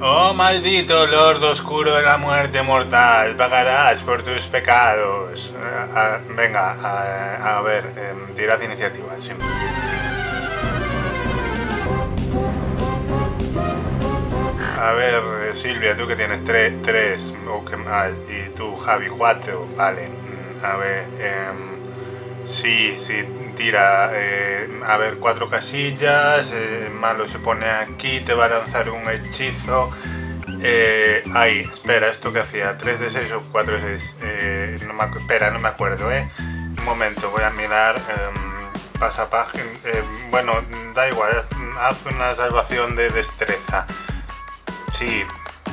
Oh maldito Lord Oscuro de la muerte mortal, pagarás por tus pecados. Ah, ah, venga, a, a ver, eh, tirad iniciativa. sí. A ver, eh, Silvia, tú que tienes tre- tres, qué mal, y tú, Javi, cuatro, vale. A ver, em, sí, sí, tira, eh, a ver, cuatro casillas, eh, malo se pone aquí, te va a lanzar un hechizo. Eh, ahí, espera, ¿esto qué hacía? ¿3 de 6 o 4 de 6? Eh, no me, espera, no me acuerdo, ¿eh? Un momento, voy a mirar. em, pasa página. bueno, da igual, haz, haz una salvación de destreza. Sí,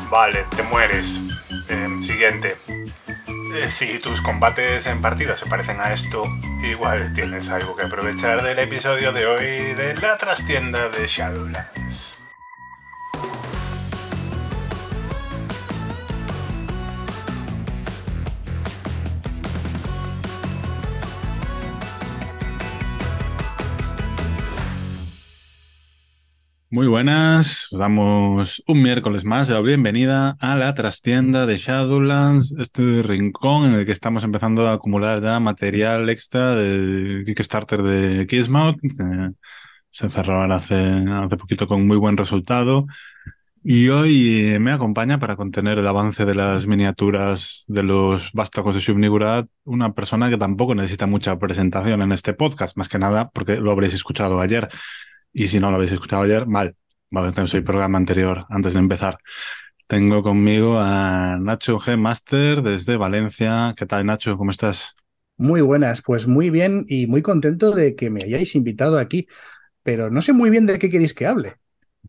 vale, te mueres. Em, siguiente. Eh, si tus combates en partida se parecen a esto, igual tienes algo que aprovechar del episodio de hoy de la trastienda de Shadowlands. Muy buenas, os damos un miércoles más la bienvenida a la trastienda de Shadowlands, este rincón en el que estamos empezando a acumular ya material extra del Kickstarter de Kismout, se cerró hace, hace poquito con muy buen resultado. Y hoy me acompaña para contener el avance de las miniaturas de los vástagos de Subnigurat una persona que tampoco necesita mucha presentación en este podcast, más que nada porque lo habréis escuchado ayer. Y si no lo habéis escuchado ayer, mal. Vale, tenéis el programa anterior antes de empezar. Tengo conmigo a Nacho G. Master desde Valencia. ¿Qué tal, Nacho? ¿Cómo estás? Muy buenas, pues muy bien y muy contento de que me hayáis invitado aquí, pero no sé muy bien de qué queréis que hable.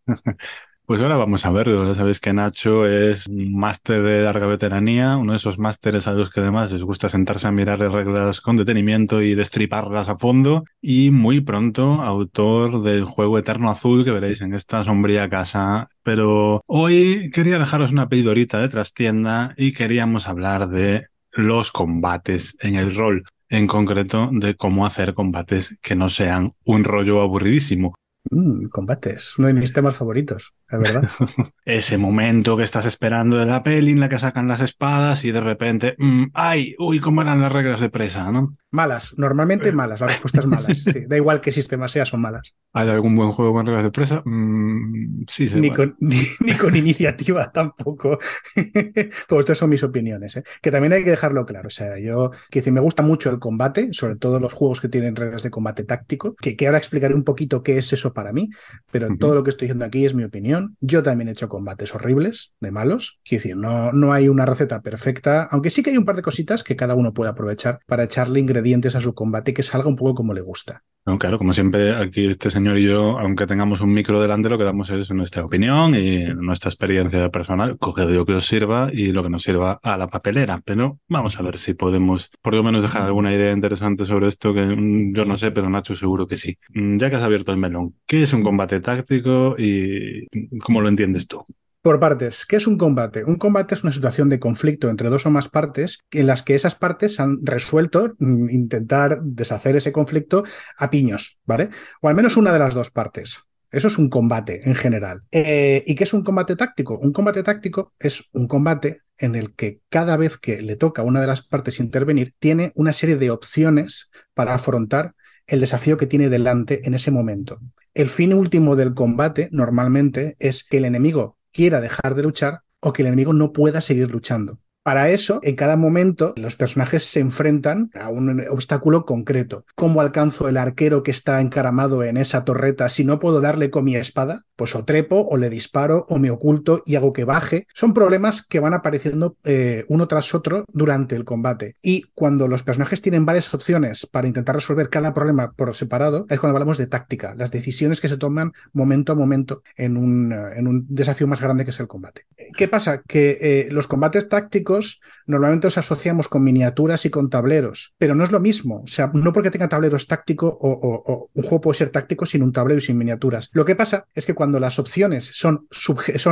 Pues ahora vamos a verlo. Ya sabéis que Nacho es un máster de larga veteranía, uno de esos másteres a los que además les gusta sentarse a mirar las reglas con detenimiento y destriparlas a fondo. Y muy pronto, autor del juego Eterno Azul que veréis en esta sombría casa. Pero hoy quería dejaros una pedidorita de trastienda y queríamos hablar de los combates en el rol. En concreto, de cómo hacer combates que no sean un rollo aburridísimo. Mm, combates, uno de mis temas favoritos, la verdad. ese momento que estás esperando de la peli en la que sacan las espadas y de repente, mm, ay, uy, cómo eran las reglas de presa, ¿no? Malas, normalmente malas, las respuestas malas. sí. Da igual qué sistema sea, son malas. ¿Hay algún buen juego con reglas de presa? Mm, sí, sí. Ni con, ni, ni con iniciativa tampoco. Pues estas son mis opiniones, ¿eh? que también hay que dejarlo claro. O sea, yo que decir, me gusta mucho el combate, sobre todo los juegos que tienen reglas de combate táctico, que, que ahora explicaré un poquito qué es eso para mí, pero todo lo que estoy diciendo aquí es mi opinión. Yo también he hecho combates horribles, de malos. Quiero decir, no, no hay una receta perfecta, aunque sí que hay un par de cositas que cada uno puede aprovechar para echarle ingredientes a su combate que salga un poco como le gusta. No, claro, como siempre, aquí este señor y yo, aunque tengamos un micro delante, lo que damos es nuestra opinión y nuestra experiencia personal. Coged lo que os sirva y lo que nos sirva a la papelera. Pero vamos a ver si podemos, por lo menos, dejar alguna idea interesante sobre esto, que mm, yo no sé, pero Nacho seguro que sí. Mm, Ya que has abierto el melón, ¿qué es un combate táctico y cómo lo entiendes tú? Por partes, ¿qué es un combate? Un combate es una situación de conflicto entre dos o más partes en las que esas partes han resuelto mm, intentar deshacer ese conflicto a piños, ¿vale? O al menos una de las dos partes. Eso es un combate en general. Eh, ¿Y qué es un combate táctico? Un combate táctico es un combate en el que cada vez que le toca a una de las partes intervenir, tiene una serie de opciones para afrontar el desafío que tiene delante en ese momento. El fin último del combate normalmente es que el enemigo quiera dejar de luchar o que el enemigo no pueda seguir luchando. Para eso, en cada momento, los personajes se enfrentan a un obstáculo concreto. ¿Cómo alcanzo el arquero que está encaramado en esa torreta si no puedo darle con mi espada? Pues o trepo, o le disparo, o me oculto y hago que baje. Son problemas que van apareciendo eh, uno tras otro durante el combate. Y cuando los personajes tienen varias opciones para intentar resolver cada problema por separado, es cuando hablamos de táctica, las decisiones que se toman momento a momento en un, en un desafío más grande que es el combate. ¿Qué pasa? Que eh, los combates tácticos normalmente los asociamos con miniaturas y con tableros, pero no es lo mismo. O sea, no porque tenga tableros tácticos o, un juego puede ser táctico sin un tablero y sin miniaturas. Lo que pasa es que cuando las opciones son,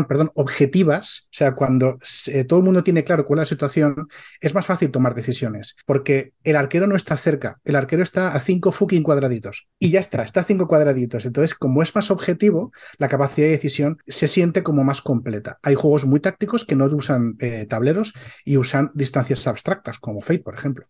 perdón, objetivas, o sea, cuando todo el mundo tiene claro cuál es la situación, es más fácil tomar decisiones, porque el arquero no está cerca, el arquero está a cinco fucking cuadraditos y ya está, está a cinco cuadraditos. Entonces, como es más objetivo, la capacidad de decisión se siente como más completa. Hay juegos muy tácticos que no usan eh, tableros y usan distancias abstractas, como Fate, por ejemplo.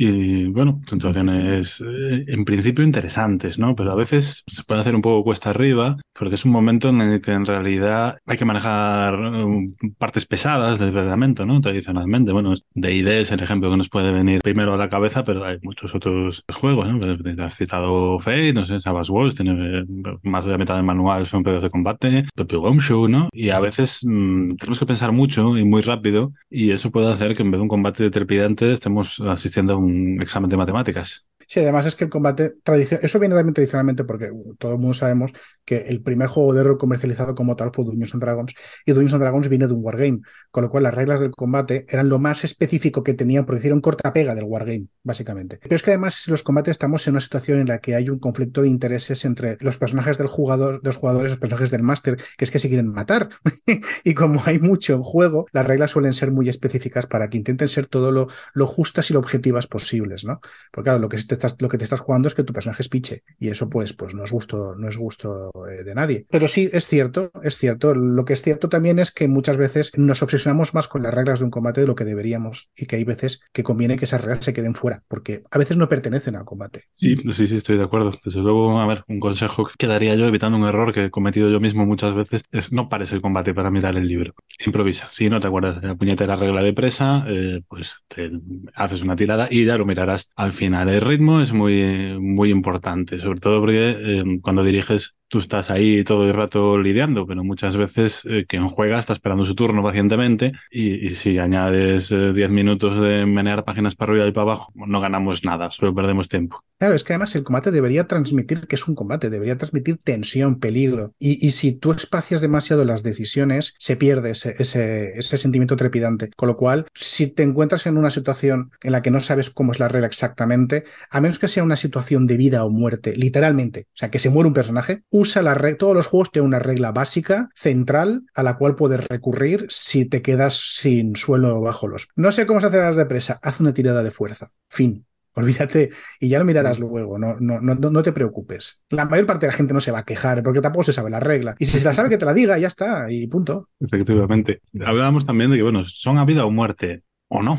Y bueno, sensaciones eh, en principio interesantes, ¿no? Pero a veces se puede hacer un poco cuesta arriba, porque es un momento en el que en realidad hay que manejar um, partes pesadas del reglamento, ¿no? Tradicionalmente. Bueno, de ID es el ejemplo que nos puede venir primero a la cabeza, pero hay muchos otros juegos, ¿no? Pues, has citado Fate, no sé, Savage Wars, tiene más de la mitad del manual son periodos de combate, propio Show, ¿no? Y a veces mm, tenemos que pensar mucho y muy rápido, y eso puede hacer que en vez de un combate trepidante estemos asistiendo a un examen de matemáticas. Sí, además es que el combate tradicional, eso viene también tradicionalmente porque todo el mundo sabemos que el primer juego de rol comercializado como tal fue Dungeons and Dragons y Dungeons and Dragons viene de un wargame, con lo cual las reglas del combate eran lo más específico que tenían porque hicieron corta pega del wargame, básicamente. Pero es que además los combates estamos en una situación en la que hay un conflicto de intereses entre los personajes del jugador, de los jugadores, los personajes del máster, que es que se quieren matar. y como hay mucho en juego, las reglas suelen ser muy específicas para que intenten ser todo lo, lo justas y lo objetivas posibles, ¿no? Porque claro, lo que lo que te estás jugando es que tu personaje es piche y eso pues, pues no es gusto, no es gusto eh, de nadie. Pero sí, es cierto, es cierto. Lo que es cierto también es que muchas veces nos obsesionamos más con las reglas de un combate de lo que deberíamos y que hay veces que conviene que esas reglas se queden fuera porque a veces no pertenecen al combate. Sí, sí, sí, estoy de acuerdo. Desde luego, a ver, un consejo que daría yo evitando un error que he cometido yo mismo muchas veces es no pares el combate para mirar el libro. Improvisa. Si no te acuerdas de la puñetera regla de presa, eh, pues te haces una tirada y ya lo mirarás al final. El ritmo es muy muy, importante, sobre todo porque eh, cuando diriges tú estás ahí todo el rato lidiando, pero muchas veces eh, quien juega está esperando su turno pacientemente y, si añades 10 eh, minutos de menear páginas para arriba y para abajo, no ganamos nada, solo perdemos tiempo. Claro, es que además el combate debería transmitir que es un combate, debería transmitir tensión, peligro. Y, si tú espacias demasiado las decisiones, se pierde ese, ese, ese sentimiento trepidante. Con lo cual, si te encuentras en una situación en la que no sabes cómo es la regla exactamente, a menos que sea una situación de vida o muerte, literalmente, o sea, que se muere un personaje, usa la regla, todos los juegos tienen una regla básica, central, a la cual puedes recurrir si te quedas sin suelo bajo los. No sé cómo se hace las de presa, haz una tirada de fuerza. Fin. Olvídate y ya lo mirarás luego, no, no, no, no te preocupes. La mayor parte de la gente no se va a quejar porque tampoco se sabe la regla. Y si se la sabe que te la diga, ya está, y punto. Efectivamente. Hablábamos también de que, bueno, son a vida o muerte, o no.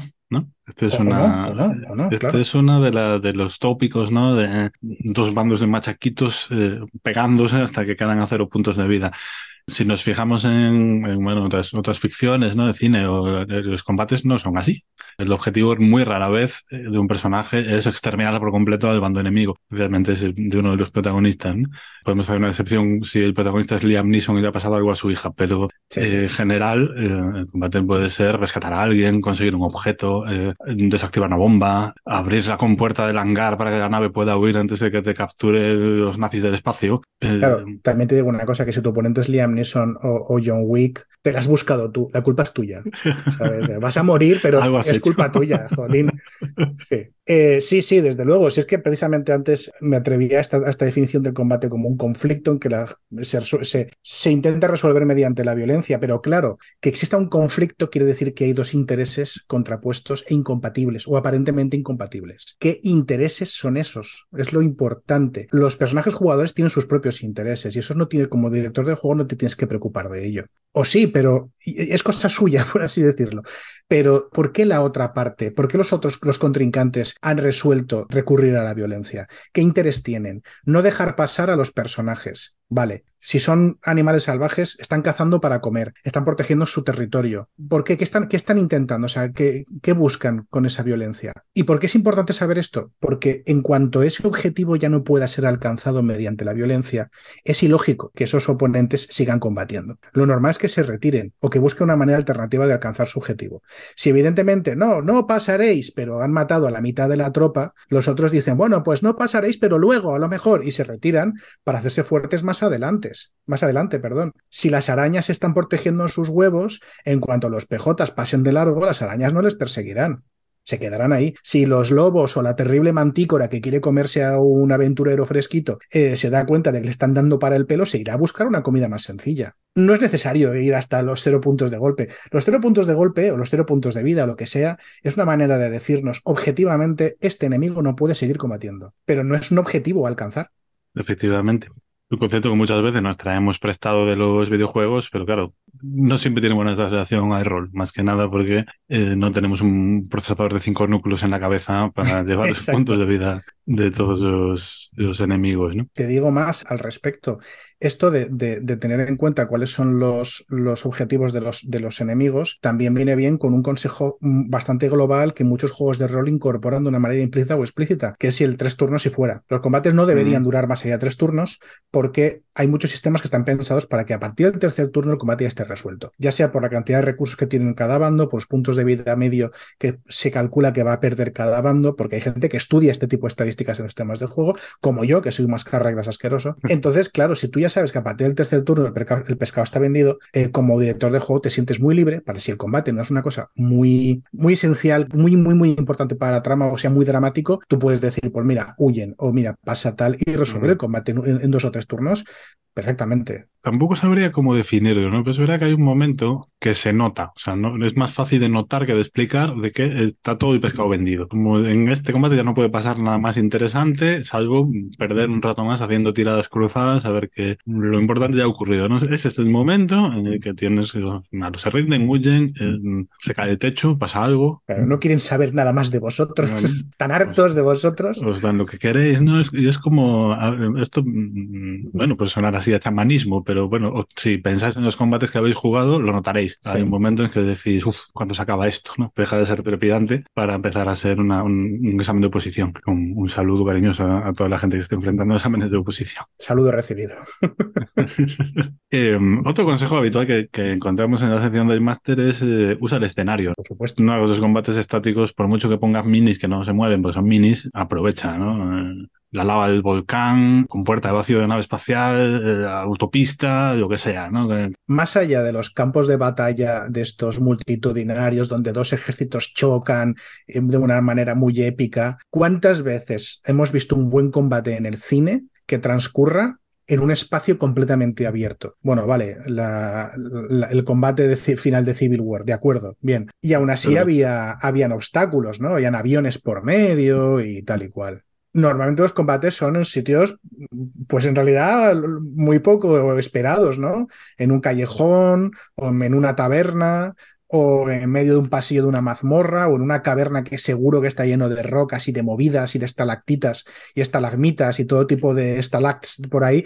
Este es una, este es uno de, de los tópicos, ¿no? De dos bandos de machaquitos eh, pegándose hasta que quedan a cero puntos de vida. Si nos fijamos en, bueno, otras, otras ficciones, ¿no? De cine, o, los combates no son así. El objetivo muy rara vez eh, de un personaje es exterminar por completo al bando enemigo. Realmente es de uno de los protagonistas. Podemos hacer una excepción si el protagonista es Liam Neeson y le ha pasado algo a su hija, pero eh, en general eh, el combate puede ser rescatar a alguien, conseguir un objeto, desactivar una bomba, abrir la compuerta del hangar para que la nave pueda huir antes de que te capture los nazis del espacio. Claro, también te digo una cosa, que si tu oponente es Liam Neeson o, John Wick, te la has buscado tú, la culpa es tuya. Vas a morir, pero es culpa tuya, Jolín. Eh, sí. sí, desde luego. Si es que precisamente antes me atrevía a esta, definición del combate como un conflicto en que se, intenta resolver mediante la violencia, pero claro, que exista un conflicto quiere decir que hay dos intereses contrapuestos e incompatibles o aparentemente incompatibles. ¿Qué intereses son esos? Es lo importante. Los personajes jugadores tienen sus propios intereses y eso no tiene, como director del juego, no te tienes que preocupar de ello. O sí, pero es cosa suya, por así decirlo. Pero ¿por qué la otra parte? ¿Por qué los otros, los contrincantes, han resuelto recurrir a la violencia? ¿Qué interés tienen? No dejar pasar a los personajes. Vale, si son animales salvajes, están cazando para comer, están protegiendo su territorio. ¿Por qué? ¿Qué están, qué están intentando? O sea, ¿qué, ¿qué, buscan con esa violencia? ¿Y por qué es importante saber esto? Porque en cuanto ese objetivo ya no pueda ser alcanzado mediante la violencia, es ilógico que esos oponentes sigan combatiendo. Lo normal es que se retiren o que busquen una manera alternativa de alcanzar su objetivo. Si evidentemente no, no pasaréis, pero han matado a la mitad de la tropa, los otros dicen, bueno, pues no pasaréis, pero luego a lo mejor, y se retiran para hacerse fuertes más más adelante. Más adelante, perdón. Si las arañas están protegiendo sus huevos, en cuanto los pejotas pasen de largo, las arañas no les perseguirán se quedarán ahí. Si los lobos o la terrible mantícora que quiere comerse a un aventurero fresquito eh, se da cuenta de que le están dando para el pelo, se irá a buscar una comida más sencilla. No es necesario ir hasta los cero puntos de golpe. Los cero puntos de golpe o los cero puntos de vida o lo que sea es una manera de decirnos objetivamente este enemigo no puede seguir combatiendo, pero no es un objetivo a alcanzar. Efectivamente. Un concepto que muchas veces nos traemos prestado de los videojuegos, pero claro, no siempre tiene buena translación al rol, más que nada porque eh, no tenemos un procesador de cinco núcleos en la cabeza para llevar los puntos de vida de todos los, enemigos. ¿no? Te digo más al respecto. Esto de, tener en cuenta cuáles son los, los objetivos de los, de los enemigos también viene bien con un consejo mm, bastante global que muchos juegos de rol incorporan de una manera implícita o explícita, que es si el tres turnos y fuera. Los combates no deberían mm. durar más allá de tres turnos porque hay muchos sistemas que están pensados para que a partir del tercer turno el combate ya esté resuelto, ya sea por la cantidad de recursos que tienen cada bando, por los puntos de vida medio que se calcula que va a perder cada bando, porque hay gente que estudia este tipo de estadísticas en los temas del juego, como yo, que soy un más reglas asqueroso. Entonces, claro, si tú ya sabes que a partir del tercer turno el, pescado está vendido, eh, como director de juego te sientes muy libre para si el combate. No es una cosa muy, muy esencial, muy, muy, muy importante para la trama o sea muy dramático, tú puedes decir, pues mira, huyen o mira, pasa tal y resolver el combate en dos o tres turnos perfectamente. Tampoco sabría cómo definirlo, ¿no? Pero es verdad que hay un momento que se nota. O sea, no, es más fácil de notar que de explicar de que está todo el pescado vendido. Como en este combate ya no puede pasar nada más interesante, salvo perder un rato más haciendo tiradas cruzadas, a ver que lo importante ya ha ocurrido. ¿no? Ese es el momento en el que tienes, malo, se rinden, huyen, eh, se cae el techo, pasa algo. Pero no quieren saber nada más de vosotros, están hartos de vosotros. Os dan lo que queréis, ¿no? Es, es como, esto, mm, bueno, pues sonar así a chamanismo, pero bueno, si pensáis en los combates que habéis jugado, lo notaréis. Hay un momento en que decís, uff, ¿cuándo se acaba esto? ¿no? Deja de ser trepidante para empezar a ser un, examen de oposición. Un, un saludo cariñoso a, toda la gente que esté enfrentando exámenes de oposición. Saludo recibido. Em, otro consejo habitual que, encontramos en la sección del máster es eh, usa el escenario. Por supuesto. No hagas los combates estáticos, por mucho que pongas minis que no se mueven, porque son minis, aprovecha, ¿no? Eh, la lava del volcán, con puerta de vacío de nave espacial, eh, autopista, lo que sea, ¿no? Más allá de los campos de batalla de estos multitudinarios donde dos ejércitos chocan eh, de una manera muy épica, ¿cuántas veces hemos visto un buen combate en el cine que transcurra en un espacio completamente abierto. Bueno, vale, el combate de final de Civil War, de acuerdo, bien. Y aún así había, habían obstáculos, ¿no? Habían aviones por medio y tal y cual normalmente los combates son en sitios, pues en realidad muy poco esperados, ¿no? En un callejón o en una taberna o en medio de un pasillo de una mazmorra, o en una caverna que seguro que está lleno de rocas y de movidas y de estalactitas y estalagmitas y todo tipo de estalacts por ahí,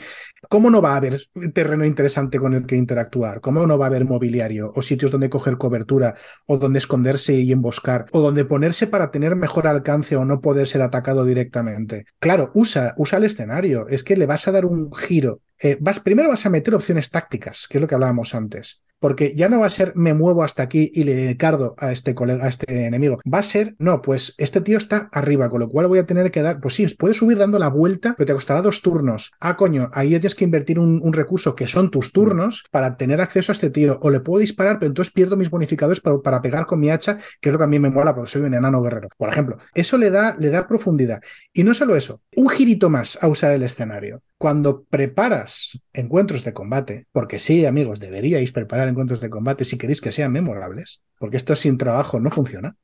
¿cómo no va a haber terreno interesante con el que interactuar? ¿Cómo no va a haber mobiliario o sitios donde coger cobertura o donde esconderse y emboscar o donde ponerse para tener mejor alcance o no poder ser atacado directamente? Claro, usa, usa el escenario, es que le vas a dar un giro. Eh, vas, primero vas a meter opciones tácticas, que es lo que hablábamos antes porque ya no va a ser me muevo hasta aquí y le cardo a este colega, a este enemigo. Va a ser, no, pues este tío está arriba, con lo cual voy a tener que dar, pues sí, puedes subir dando la vuelta, pero te costará dos turnos. Ah, coño, ahí tienes que invertir un, recurso que son tus turnos para tener acceso a este tío. O le puedo disparar, pero entonces pierdo mis bonificadores para, pegar con mi hacha, que es lo que a mí me mola porque soy un enano guerrero. Por ejemplo, eso le da, le da profundidad. Y no solo eso, un girito más a usar el escenario. Cuando preparas encuentros de combate, porque sí, amigos, deberíais preparar encuentros de combate si queréis que sean memorables, porque esto sin trabajo no funciona,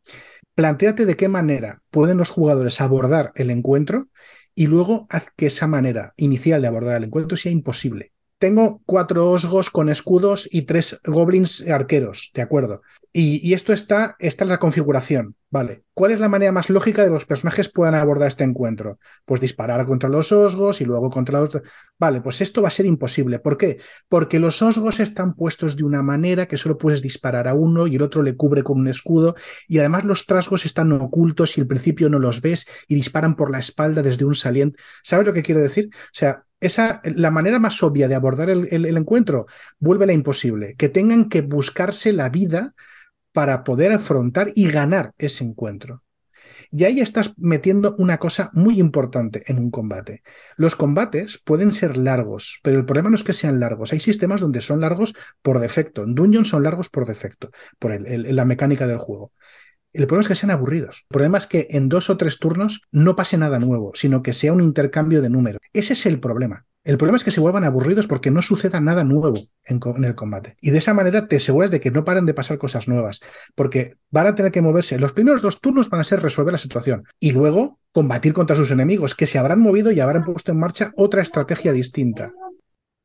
planteate de qué manera pueden los jugadores abordar el encuentro y luego haz que esa manera inicial de abordar el encuentro sea imposible. Tengo cuatro osgos con escudos y tres goblins arqueros, ¿de acuerdo? Y, esto está, esta es la configuración, ¿vale? ¿Cuál es la manera más lógica de que los personajes puedan abordar este encuentro? Pues disparar contra los osgos y luego contra los... Vale, pues esto va a ser imposible. ¿Por qué? Porque los osgos están puestos de una manera que solo puedes disparar a uno y el otro le cubre con un escudo y además los trasgos están ocultos y al principio no los ves y disparan por la espalda desde un saliente. ¿Sabes lo que quiero decir? O sea, esa, la manera más obvia de abordar el, el, el encuentro vuelve la imposible. Que tengan que buscarse la vida para poder afrontar y ganar ese encuentro. Y ahí estás metiendo una cosa muy importante en un combate. Los combates pueden ser largos, pero el problema no es que sean largos. Hay sistemas donde son largos por defecto. En Dungeon son largos por defecto, por la mecánica del juego. El problema es que sean aburridos. El problema es que en dos o tres turnos no pase nada nuevo, sino que sea un intercambio de números. Ese es el problema. El problema es que se vuelvan aburridos porque no suceda nada nuevo en, el combate. Y de esa manera te aseguras de que no paren de pasar cosas nuevas, porque van a tener que moverse. Los primeros dos turnos van a ser resolver la situación y luego combatir contra sus enemigos, que se habrán movido y habrán puesto en marcha otra estrategia distinta.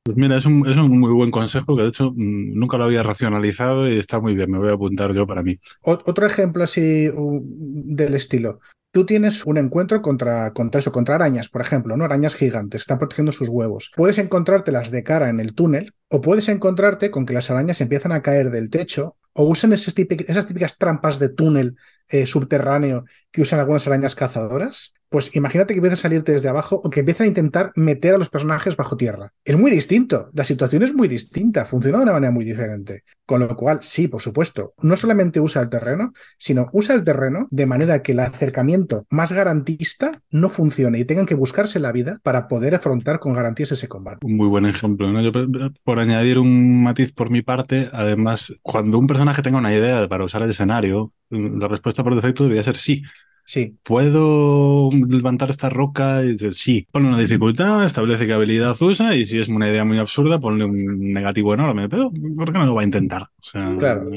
Pues mira, es un, es un muy buen consejo que de hecho mm, nunca lo había racionalizado y está muy bien, me voy a apuntar yo para mí. Otro ejemplo así del estilo tú tienes un encuentro contra, contra eso, contra arañas, por ejemplo, ¿no? Arañas gigantes, están protegiendo sus huevos. Puedes encontrártelas de cara en el túnel, o puedes encontrarte con que las arañas empiezan a caer del techo, o usan esas típicas, trampas de túnel eh, subterráneo que usan algunas arañas cazadoras pues imagínate que empieza a salirte desde abajo o que empieza a intentar meter a los personajes bajo tierra. Es muy distinto, la situación es muy distinta, funciona de una manera muy diferente. Con lo cual, sí, por supuesto, no solamente usa el terreno, sino usa el terreno de manera que el acercamiento más garantista no funcione y tengan que buscarse la vida para poder afrontar con garantías ese combate. Un muy buen ejemplo. por añadir un matiz por mi parte, además, cuando un personaje tenga una idea para usar el escenario, la respuesta por defecto debería ser sí. Sí. ¿Puedo levantar esta roca? Y sí. Ponle una dificultad, establece qué habilidad usa y si es una idea muy absurda, ponle un negativo enorme. Pero ¿por qué no lo va a intentar? O sea, claro.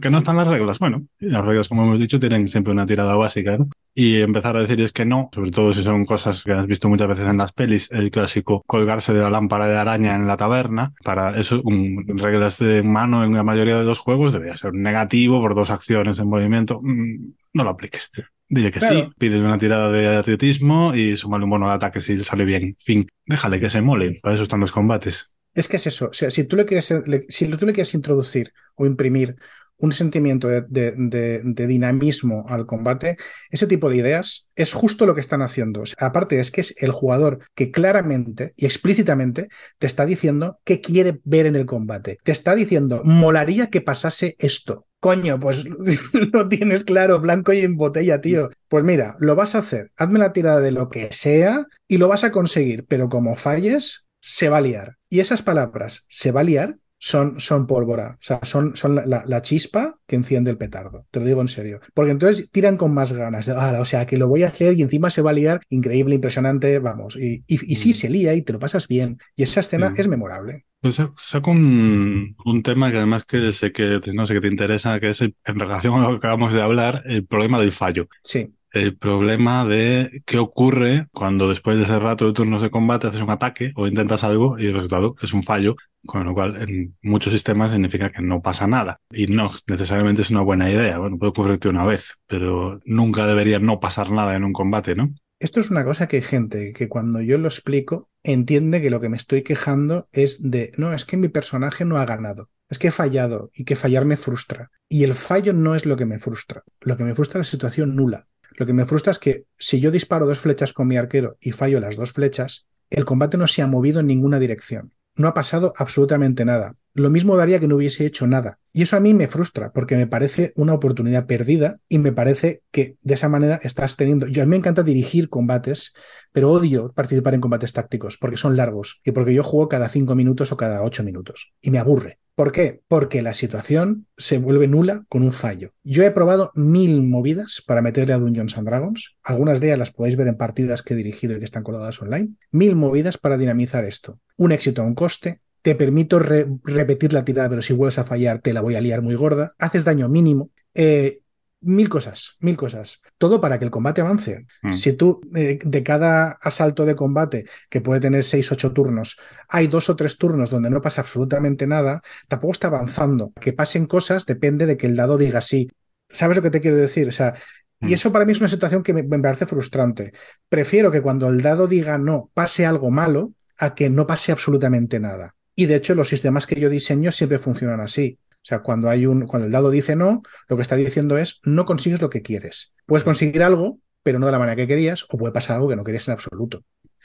que no están las reglas. Bueno, las reglas, como hemos dicho, tienen siempre una tirada básica. ¿no? Y empezar a decir es que no, sobre todo si son cosas que has visto muchas veces en las pelis, el clásico colgarse de la lámpara de araña en la taberna. Para eso, un, reglas de mano en la mayoría de los juegos debería ser negativo por dos acciones en movimiento. Mm, no lo apliques. Dile que sí, pide una tirada de atletismo y súmale un bono de ataque si sale bien. Fin, déjale que se mole, para eso están los combates. Es que es eso, o sea, si tú le quieres, si tú le quieres introducir o imprimir un sentimiento de, dinamismo al combate, ese tipo de ideas es justo lo que están haciendo. aparte, es que es el jugador que claramente y explícitamente te está diciendo qué quiere ver en el combate. Te está diciendo, molaría que pasase esto. Coño, pues lo tienes claro, blanco y en botella, tío. Pues mira, lo vas a hacer. Hazme la tirada de lo que sea y lo vas a conseguir, pero como falles, se va a liar. Y esas palabras, se va a liar, son, son pólvora, o sea, son, son la, chispa que enciende el petardo, te lo digo en serio. Porque entonces tiran con más ganas, o sea, que lo voy a hacer y encima se va a liar, increíble, impresionante, vamos. Y, y, sí, mm. se lía y te lo pasas bien. Y esa escena es memorable. Pues saco un, un, tema que además que sé que no sé que te interesa, que es en relación a lo que acabamos de hablar, el problema del fallo. Sí el problema de qué ocurre cuando después de ese rato de turnos de combate haces un ataque o intentas algo y el resultado es un fallo, con lo cual en muchos sistemas significa que no pasa nada. Y no necesariamente es una buena idea. Bueno, puede ocurrirte una vez, pero nunca debería no pasar nada en un combate, ¿no? Esto es una cosa que hay gente que cuando yo lo explico entiende que lo que me estoy quejando es de, no, es que mi personaje no ha ganado. Es que he fallado y que fallar me frustra. Y el fallo no es lo que me frustra. Lo que me frustra es la situación nula. Lo que me frustra es que si yo disparo dos flechas con mi arquero y fallo las dos flechas, el combate no se ha movido en ninguna dirección. No ha pasado absolutamente nada. Lo mismo daría que no hubiese hecho nada. Y eso a mí me frustra porque me parece una oportunidad perdida y me parece que de esa manera estás teniendo... Yo a mí me encanta dirigir combates, pero odio participar en combates tácticos porque son largos y porque yo juego cada cinco minutos o cada ocho minutos y me aburre. ¿Por qué? Porque la situación se vuelve nula con un fallo. Yo he probado mil movidas para meterle a Dungeons and Dragons. Algunas de ellas las podéis ver en partidas que he dirigido y que están colgadas online. Mil movidas para dinamizar esto. Un éxito a un coste. Te permito repetir la tirada, pero si vuelves a fallar, te la voy a liar muy gorda. Haces daño mínimo. Eh, mil cosas, mil cosas. Todo para que el combate avance. Mm. Si tú eh, de cada asalto de combate, que puede tener seis, ocho turnos, hay dos o tres turnos donde no pasa absolutamente nada, tampoco está avanzando. Que pasen cosas depende de que el dado diga sí. ¿Sabes lo que te quiero decir? O sea, y mm. eso para mí es una situación que me, me parece frustrante. Prefiero que cuando el dado diga no pase algo malo a que no pase absolutamente nada. Y de hecho, los sistemas que yo diseño siempre funcionan así. O sea, cuando hay un, cuando el dado dice no, lo que está diciendo es no consigues lo que quieres. Puedes conseguir algo, pero no de la manera que querías, o puede pasar algo que no querías en absoluto.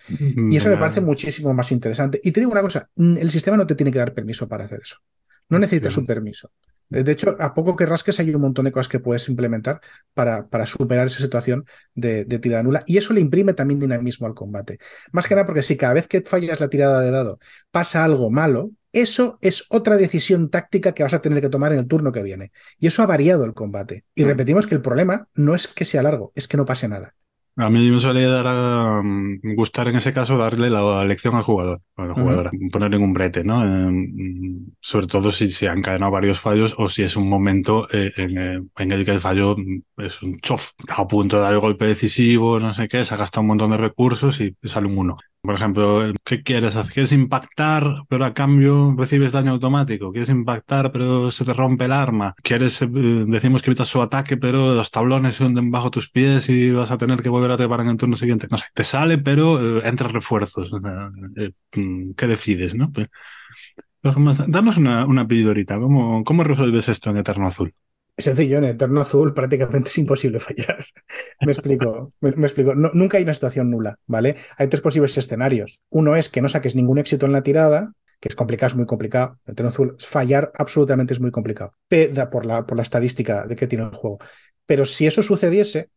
Y eso me parece muchísimo más interesante. Y te digo una cosa, el sistema no te tiene que dar permiso para hacer eso. No necesitas su permiso. De hecho, a poco que rasques hay un montón de cosas que puedes implementar para, para superar esa situación de, de, tirada nula. Y eso le imprime también dinamismo al combate. Más que nada porque si cada vez que fallas la tirada de dado pasa algo malo, eso es otra decisión táctica que vas a tener que tomar en el turno que viene. Y eso ha variado el combate. Y repetimos que el problema no es que sea largo, es que no pase nada. A mí me suele dar a, gustar en ese caso darle la lección al jugador, a la jugadora, uh -huh. ponerle un brete, ¿no? Eh, sobre todo si se han cadenado varios fallos o si es un momento eh, en, en, el que el fallo es un chof, a punto de dar el golpe decisivo, no sé qué, se ha gastado un montón de recursos y sale un uno. Por ejemplo, ¿qué quieres? ¿Quieres impactar, pero a cambio recibes daño automático? ¿Quieres impactar, pero se te rompe el arma? ¿Quieres, eh, decimos que evitas su ataque, pero los tablones se hunden bajo tus pies y vas a tener que volver a trepar en el turno siguiente? No sé, te sale, pero eh, refuerzos. Eh, ¿Qué decides, no? Pues, danos una, una pildorita. ¿Cómo, ¿Cómo resuelves esto en Eterno Azul? Sencillo, en Eterno Azul prácticamente es imposible fallar. me explico, me, explico. Nunca hay una situación nula, ¿vale? Hay tres posibles escenarios. Uno es que no saques ningún éxito en la tirada, que es complicado, es muy complicado. Eterno Azul, fallar absolutamente es muy complicado. Peda por la, por la estadística de que tiene el juego. Pero si eso sucediese,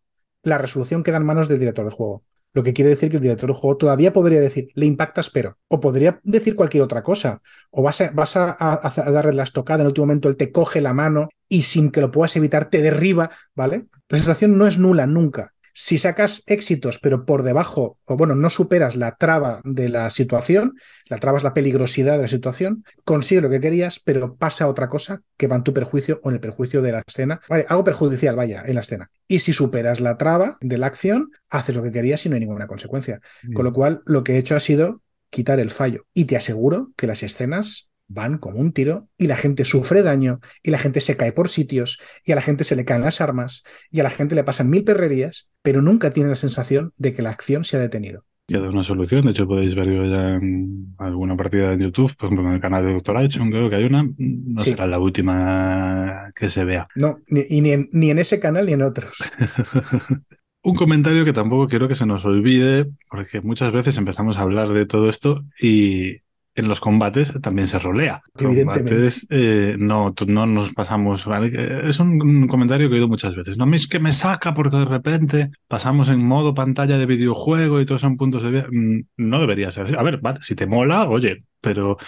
la resolución queda en manos del director del juego. Lo que quiere decir que el director del juego todavía podría decir, le impactas pero, o podría decir cualquier otra cosa, o vas a, vas a, a darle la estocada, en el último momento él te coge la mano y sin que lo puedas evitar te derriba, ¿vale? La situación no es nula nunca. Si sacas éxitos, pero por debajo, o bueno, no superas la traba de la situación, la traba es la peligrosidad de la situación, consigues lo que querías, pero pasa otra cosa que va en tu perjuicio o en el perjuicio de la escena. Vale, algo perjudicial, vaya, en la escena. Y si superas la traba de la acción, haces lo que querías y no hay ninguna consecuencia. Bien. Con lo cual, lo que he hecho ha sido quitar el fallo. Y te aseguro que las escenas van como un tiro y la gente sufre daño y la gente se cae por sitios y a la gente se le caen las armas y a la gente le pasan mil perrerías, pero nunca tiene la sensación de que la acción se ha detenido. Queda una solución, de hecho podéis verlo ya en alguna partida en YouTube, por ejemplo en el canal de Doctor Action, creo que hay una, no sí. será la última que se vea. No, ni, y ni en, ni en ese canal ni en otros. Un comentario que tampoco quiero que se nos olvide, porque muchas veces empezamos a hablar de todo esto y en los combates también se rolea. Combates, eh, no, no nos pasamos. ¿vale? Es un, un, comentario que he oído muchas veces. No es que me saca porque de repente pasamos en modo pantalla de videojuego y todos son puntos de vista. No debería ser así. A ver, vale, si te mola, oye, pero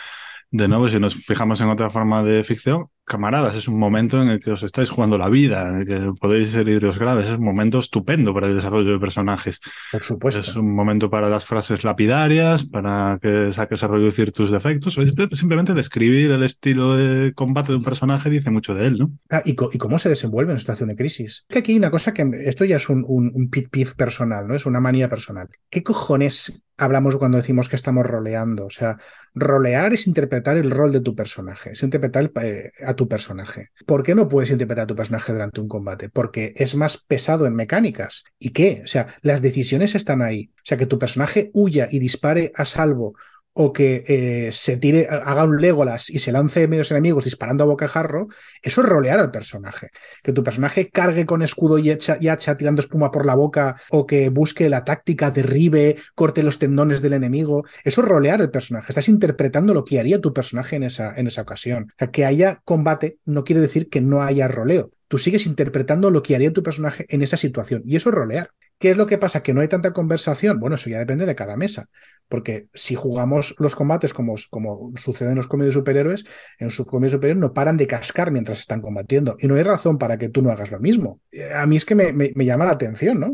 de nuevo, si nos fijamos en otra forma de ficción, camaradas, es un momento en el que os estáis jugando la vida, en el que podéis ser heridos graves, es un momento estupendo para el desarrollo de personajes. Por supuesto. Es un momento para las frases lapidarias, para que saques a reducir tus defectos, simplemente describir el estilo de combate de un personaje dice mucho de él, ¿no? Ah, y, cómo se desenvuelve en situación de crisis. Que aquí hay una cosa que, esto ya es un, un, un pit pif personal, ¿no? Es una manía personal. ¿Qué cojones hablamos cuando decimos que estamos roleando? O sea, rolear es interpretar el rol de tu personaje, es interpretar eh, a tu personaje. ¿Por qué no puedes interpretar a tu personaje durante un combate? Porque es más pesado en mecánicas. ¿Y qué? O sea, las decisiones están ahí. O sea, que tu personaje huya y dispare a salvo o que eh, se tire, haga un Legolas y se lance medios enemigos disparando a bocajarro, eso es rolear al personaje. Que tu personaje cargue con escudo y, echa, y hacha tirando espuma por la boca, o que busque la táctica, derribe, corte los tendones del enemigo, eso es rolear al personaje. Estás interpretando lo que haría tu personaje en esa, en esa ocasión. Que haya combate no quiere decir que no haya roleo. Tú sigues interpretando lo que haría tu personaje en esa situación. Y eso es rolear. ¿Qué es lo que pasa? ¿Que no hay tanta conversación? Bueno, eso ya depende de cada mesa. Porque si jugamos los combates como, como sucede en los cómics de superhéroes, en sus cómics superhéroes no paran de cascar mientras están combatiendo. Y no hay razón para que tú no hagas lo mismo. A mí es que me, me, me llama la atención, ¿no?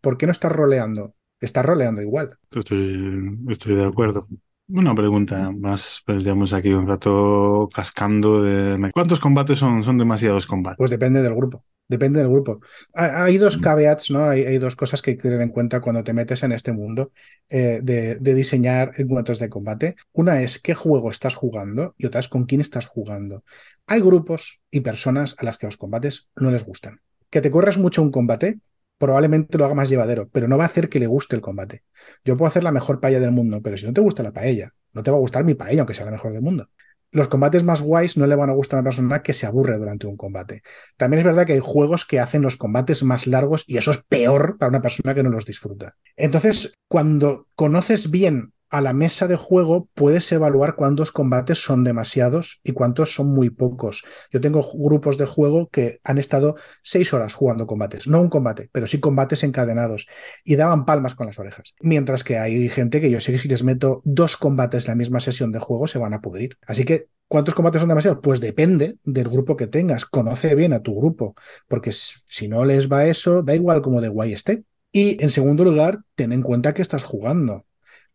¿Por qué no estás roleando? Estás roleando igual. Estoy, estoy de acuerdo. Una pregunta más, pues digamos aquí un rato cascando de... ¿Cuántos combates son, son demasiados combates? Pues depende del grupo, depende del grupo. Hay dos caveats, ¿no? Hay, hay dos cosas que hay que tener en cuenta cuando te metes en este mundo eh, de, de, diseñar encuentros de combate. Una es qué juego estás jugando y otra es con quién estás jugando. Hay grupos y personas a las que los combates no les gustan. Que te corras mucho un combate, probablemente lo haga más llevadero, pero no va a hacer que le guste el combate. Yo puedo hacer la mejor paella del mundo, pero si no te gusta la paella, no te va a gustar mi paella, aunque sea la mejor del mundo. Los combates más guays no le van a gustar a una persona que se aburre durante un combate. También es verdad que hay juegos que hacen los combates más largos y eso es peor para una persona que no los disfruta. Entonces, cuando conoces bien a la mesa de juego puedes evaluar cuántos combates son demasiados y cuántos son muy pocos. Yo tengo grupos de juego que han estado seis horas jugando combates, no un combate, pero sí combates encadenados y daban palmas con las orejas. Mientras que hay gente que yo sé que si les meto dos combates en la misma sesión de juego se van a pudrir. Así que ¿Cuántos combates son demasiados? Pues depende del grupo que tengas. Conoce bien a tu grupo, porque si no les va eso, da igual como de guay esté. Y en segundo lugar, ten en cuenta que estás jugando.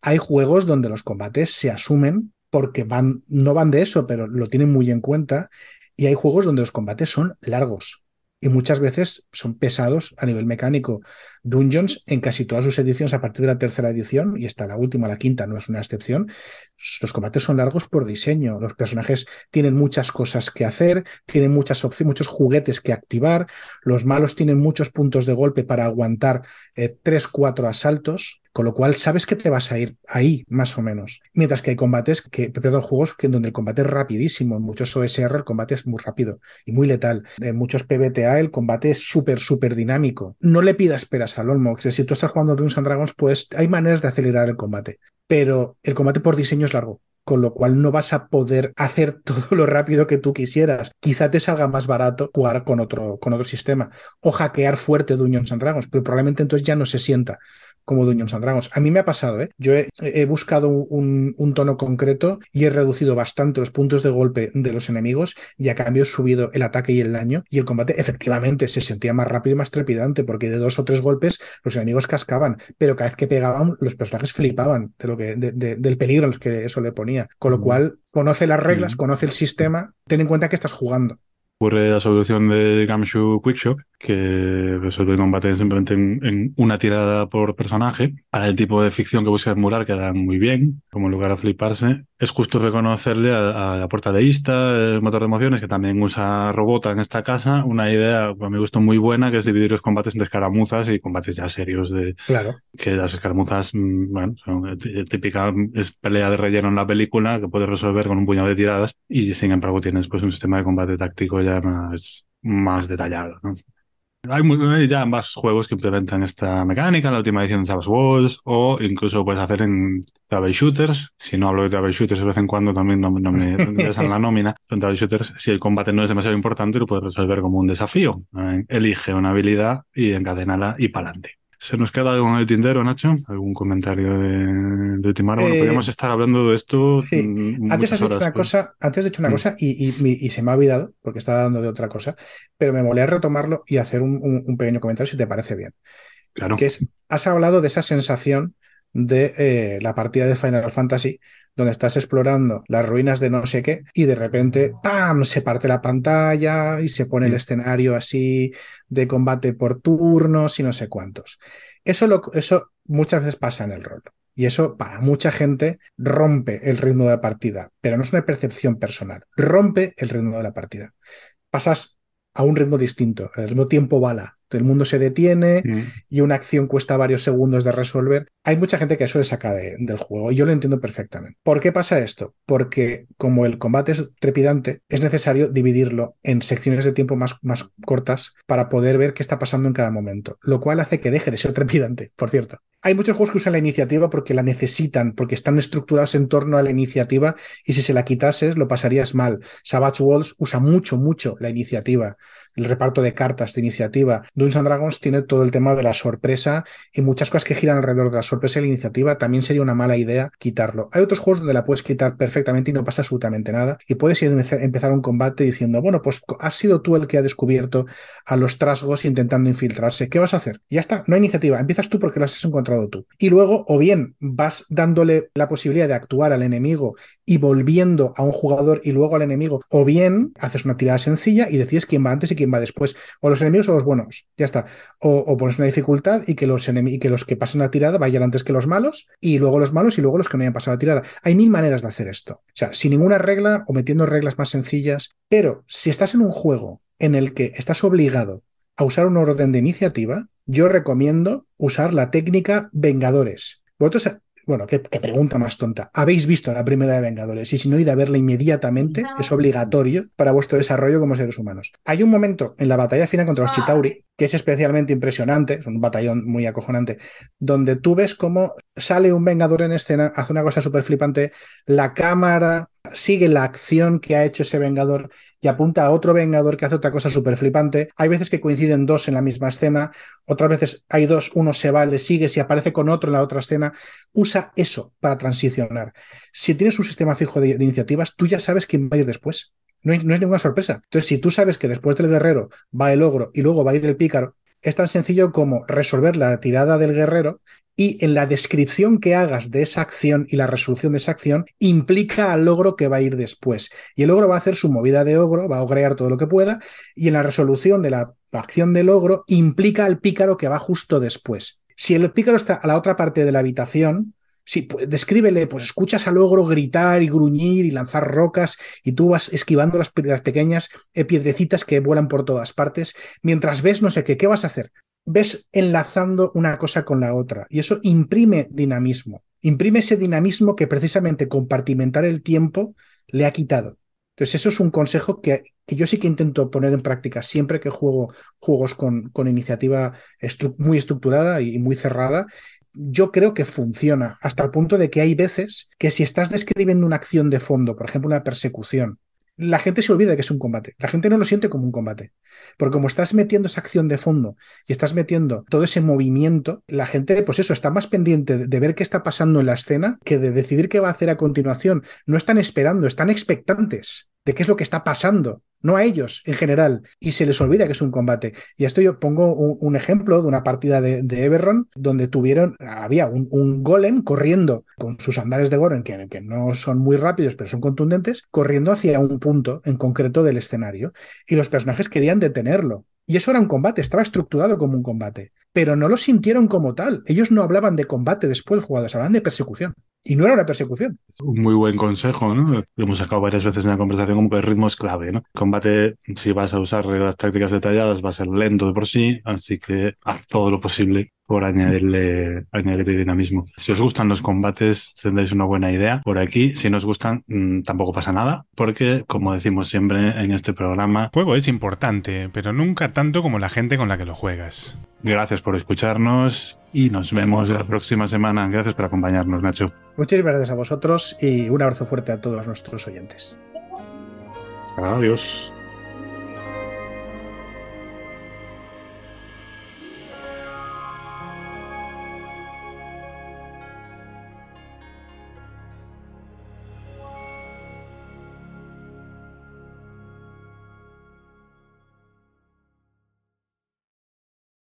Hay juegos donde los combates se asumen porque van, no van de eso, pero lo tienen muy en cuenta. Y hay juegos donde los combates son largos y muchas veces son pesados a nivel mecánico. Dungeons, en casi todas sus ediciones, a partir de la tercera edición, y hasta la última, la quinta, no es una excepción, los combates son largos por diseño. Los personajes tienen muchas cosas que hacer, tienen muchas opciones, muchos juguetes que activar, los malos tienen muchos puntos de golpe para aguantar eh, tres, cuatro asaltos. Con lo cual sabes que te vas a ir ahí, más o menos. Mientras que hay combates, que, perdón, juegos que, donde el combate es rapidísimo. En muchos OSR el combate es muy rápido y muy letal. En muchos PBTA el combate es súper, súper dinámico. No le pidas esperas al Olmo. Si tú estás jugando Dungeons and Dragons, pues hay maneras de acelerar el combate. Pero el combate por diseño es largo con lo cual no vas a poder hacer todo lo rápido que tú quisieras. Quizá te salga más barato jugar con otro, con otro sistema o hackear fuerte Dungeons and Dragons, pero probablemente entonces ya no se sienta como Dungeons and Dragons. A mí me ha pasado, ¿eh? Yo he, buscado un, tono concreto y he reducido bastante los puntos de golpe de los enemigos y a cambio he subido el ataque y el daño y el combate efectivamente se sentía más rápido y más trepidante porque de dos o tres golpes los enemigos cascaban, pero cada vez que pegaban los personajes flipaban de lo que, del peligro los que eso le ponía. Con lo cual, conoce las reglas, conoce el sistema, ten en cuenta que estás jugando ocurre la solución de Gamshu Quickshop, que resuelve combate simplemente en, una tirada por personaje. Para el tipo de ficción que busca emular queda muy bien, como lugar a fliparse. Es justo reconocerle a, la puerta de Ista, el motor de emociones, que también usa Robota en esta casa, una idea, a mi gusto, muy buena, que es dividir los combates entre escaramuzas y combates ya serios. De, claro. Que las escaramuzas, mm, bueno, son típica es pelea de relleno en la película, que puedes resolver con un puñado de tiradas, y sin embargo tienes pues un sistema de combate táctico ya más, más detallado. ¿no? Hay, ya más juegos que implementan esta mecánica, la última edición de Savage Walls, o incluso puedes hacer en Travel Shooters. Si no hablo de Travel Shooters de vez en cuando, también no, no me interesan la nómina. En Travel Shooters, si el combate no es demasiado importante, lo puedes resolver como un desafío. Elige una habilidad y encadénala y para adelante. ¿Se nos queda algo en el tintero, Nacho? ¿Algún comentario de, de Bueno, eh, podríamos estar hablando de esto. Sí, antes has dicho una cosa, antes he dicho una mm. cosa y, se me ha olvidado porque estaba dando de otra cosa, pero me molé a retomarlo y hacer un, pequeño comentario si te parece bien. Claro. Que es, has hablado de esa sensación de eh, la partida de Final Fantasy donde estás explorando las ruinas de no sé qué y de repente ¡pam! se parte la pantalla y se pone el mm. escenario así de combate por turnos y no sé cuántos. Eso, lo, eso muchas veces pasa en el rol. Y eso para mucha gente rompe el ritmo de la partida, pero no es una percepción personal, rompe el ritmo de la partida. Pasas a un ritmo distinto, el ritmo tiempo bala, el mundo se detiene mm. y una acción cuesta varios segundos de resolver. Hay mucha gente que eso le saca del juego y yo lo entiendo perfectamente. ¿Por qué pasa esto? Porque como el combate es trepidante, es necesario dividirlo en secciones de tiempo más, más cortas para poder ver qué está pasando en cada momento, lo cual hace que deje de ser trepidante, por cierto. Hay muchos juegos que usan la iniciativa porque la necesitan, porque están estructurados en torno a la iniciativa y si se la quitases lo pasarías mal. Savage Walls usa mucho, mucho la iniciativa, el reparto de cartas de iniciativa. Dungeons and Dragons tiene todo el tema de la sorpresa y muchas cosas que giran alrededor de la sorpresa y la iniciativa. También sería una mala idea quitarlo. Hay otros juegos donde la puedes quitar perfectamente y no pasa absolutamente nada. Y puedes empezar un combate diciendo, bueno, pues has sido tú el que ha descubierto a los trasgos intentando infiltrarse. ¿Qué vas a hacer? Ya está, no hay iniciativa. Empiezas tú porque las has encontrado tú. Y luego, o bien vas dándole la posibilidad de actuar al enemigo y volviendo a un jugador y luego al enemigo, o bien haces una tirada sencilla y decides quién va antes y quién va después, o los enemigos o los buenos, ya está. O, pones una dificultad y que los, y que los que pasen la tirada vayan antes que los malos, y luego los malos y luego los que no hayan pasado la tirada. Hay mil maneras de hacer esto. O sea, sin ninguna regla o metiendo reglas más sencillas, pero si estás en un juego en el que estás obligado a usar un orden de iniciativa, yo recomiendo usar la técnica Vengadores. Vosotros bueno, qué, pregunta más tonta. ¿Habéis visto la primera de Vengadores? Y si no, id a verla inmediatamente, es obligatorio para vuestro desarrollo como seres humanos. Hay un momento en la batalla final contra los Chitauri que es especialmente impresionante, es un batallón muy acojonante, donde tú ves cómo sale un Vengador en escena, hace una cosa súper flipante, la cámara sigue la acción que ha hecho ese Vengador y apunta a otro Vengador que hace otra cosa súper flipante. Hay veces que coinciden dos en la misma escena, otras veces hay dos, uno se va, le sigue, si aparece con otro en la otra escena, usa eso para transicionar. Si tienes un sistema fijo de, iniciativas, tú ya sabes quién va a ir después. No, no es ninguna sorpresa. Entonces, si tú sabes que después del guerrero va el ogro y luego va a ir el pícaro, es tan sencillo como resolver la tirada del guerrero y en la descripción que hagas de esa acción y la resolución de esa acción implica al ogro que va a ir después. Y el ogro va a hacer su movida de ogro, va a ogrear todo lo que pueda y en la resolución de la acción del ogro implica al pícaro que va justo después. Si el pícaro está a la otra parte de la habitación, Sí, pues, descríbele, pues escuchas al ogro gritar y gruñir y lanzar rocas y tú vas esquivando las, pequeñas eh, piedrecitas que vuelan por todas partes mientras ves no sé qué, ¿qué vas a hacer? Ves enlazando una cosa con la otra y eso imprime dinamismo, imprime ese dinamismo que precisamente compartimentar el tiempo le ha quitado. Entonces eso es un consejo que, que yo sí que intento poner en práctica siempre que juego juegos con, con iniciativa muy estructurada y muy cerrada yo creo que funciona, hasta el punto de que hay veces que si estás describiendo una acción de fondo, por ejemplo, una persecución, la gente se olvida de que es un combate. La gente no lo siente como un combate. Porque como estás metiendo esa acción de fondo y estás metiendo todo ese movimiento, la gente, pues eso, está más pendiente de ver qué está pasando en la escena que de decidir qué va a hacer a continuación. No están esperando, están expectantes de qué es lo que está pasando no a ellos en general, y se les olvida que es un combate. Y esto yo pongo un, ejemplo de una partida de, de donde tuvieron, había un, golem corriendo con sus andares de golem, que, que no son muy rápidos, pero son contundentes, corriendo hacia un punto en concreto del escenario. Y los personajes querían detenerlo. Y eso era un combate, estaba estructurado como un combate, pero no lo sintieron como tal. Ellos no hablaban de combate después, jugadores, hablaban de persecución. Y no era una persecución. Un muy buen consejo, ¿no? Hemos sacado varias veces en la conversación como que el ritmo es clave, ¿no? Combate, si vas a usar las tácticas detalladas, va a ser lento de por sí, así que haz todo lo posible por añadirle, añadirle dinamismo. Si os gustan los combates, tendréis una buena idea por aquí. Si no os gustan, mm, tampoco pasa nada, porque, como decimos siempre en este programa, juego es importante, pero nunca tanto como la gente con la que lo juegas. Gracias por escucharnos y nos vemos la próxima semana. Gracias por acompañarnos, Nacho. Muchísimas gracias a vosotros y un abrazo fuerte a todos nuestros oyentes. Adiós.